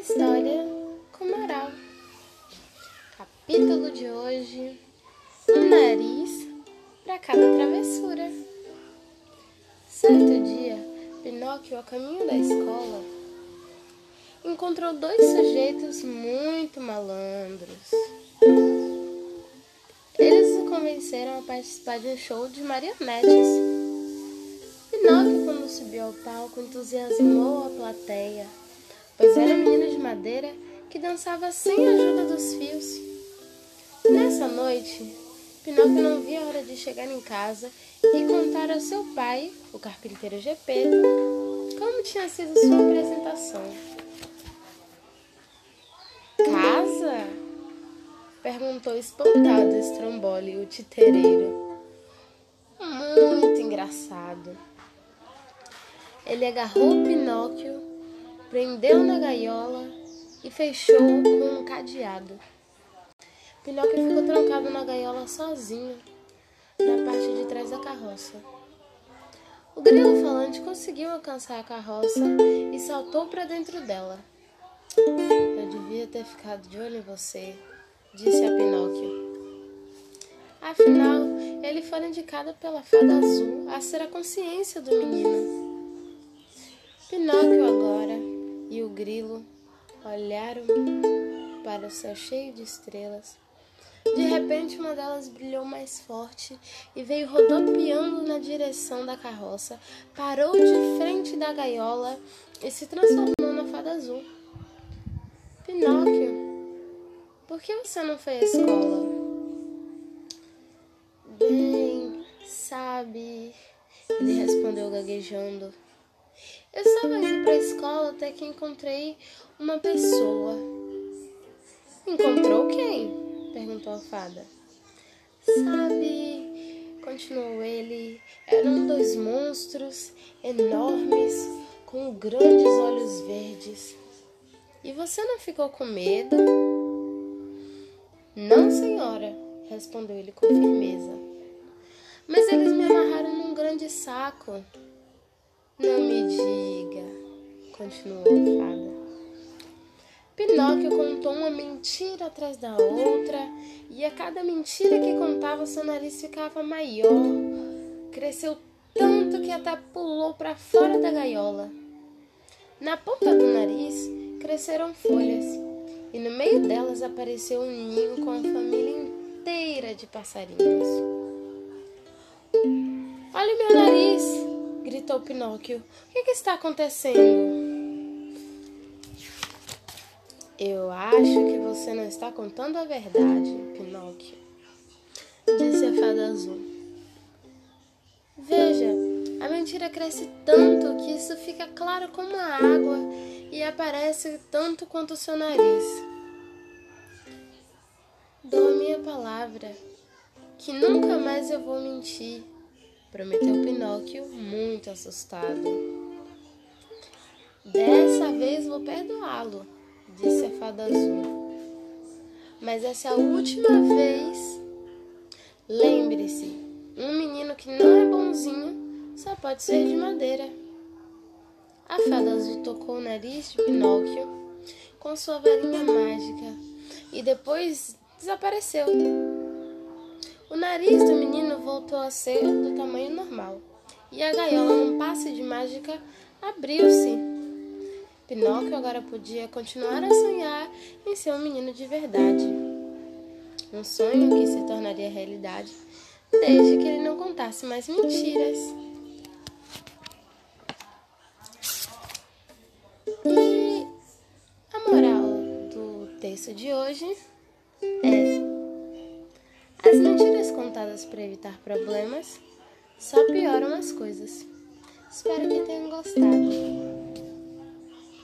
história com moral. Capítulo de hoje: Um nariz para cada travessura. Certo dia, Pinóquio, a caminho da escola, encontrou dois sujeitos muito malandros. Eles o convenceram a participar de um show de marionetes. Pinóquio, quando subiu ao palco, entusiasmou a plateia pois era menino de madeira que dançava sem a ajuda dos fios. Nessa noite, Pinóquio não via a hora de chegar em casa e contar ao seu pai, o carpinteiro Gepeto, como tinha sido sua apresentação. Casa? perguntou espantado Estrombole, o titereiro. Muito engraçado. Ele agarrou Pinóquio prendeu na gaiola e fechou com um cadeado. Pinóquio ficou trancado na gaiola sozinho, na parte de trás da carroça. O grilo falante conseguiu alcançar a carroça e saltou para dentro dela. Eu devia ter ficado de olho em você, disse a Pinóquio. Afinal, ele foi indicado pela fada azul a ser a consciência do menino. Pinóquio agora e o grilo olharam para o céu cheio de estrelas. De repente, uma delas brilhou mais forte e veio rodopiando na direção da carroça, parou de frente da gaiola e se transformou na fada azul. Pinóquio, por que você não foi à escola? Bem, sabe, ele respondeu gaguejando. Eu estava indo para a escola até que encontrei uma pessoa. Encontrou quem? perguntou a fada. Sabe, continuou ele, eram dois monstros enormes com grandes olhos verdes. E você não ficou com medo? Não, senhora, respondeu ele com firmeza. Mas eles me amarraram num grande saco. Não me diga, continuou a fada. Pinóquio contou uma mentira atrás da outra, e a cada mentira que contava, seu nariz ficava maior. Cresceu tanto que até pulou para fora da gaiola. Na ponta do nariz cresceram folhas, e no meio delas apareceu um ninho com a família inteira de passarinhos. Gritou Pinóquio. O que, que está acontecendo? Eu acho que você não está contando a verdade, Pinóquio, disse a fada azul. Veja, a mentira cresce tanto que isso fica claro como a água e aparece tanto quanto o seu nariz. Dou a minha palavra que nunca mais eu vou mentir prometeu Pinóquio, muito assustado. Dessa vez vou perdoá-lo, disse a fada azul. Mas essa é a última vez. Lembre-se, um menino que não é bonzinho só pode ser de madeira. A fada azul tocou o nariz de Pinóquio com sua varinha mágica e depois desapareceu. O nariz do menino voltou a ser do tamanho normal e a gaiola, num passe de mágica, abriu-se. Pinóquio agora podia continuar a sonhar em ser um menino de verdade. Um sonho que se tornaria realidade desde que ele não contasse mais mentiras. E a moral do texto de hoje é contadas para evitar problemas só pioram as coisas. Espero que tenham gostado.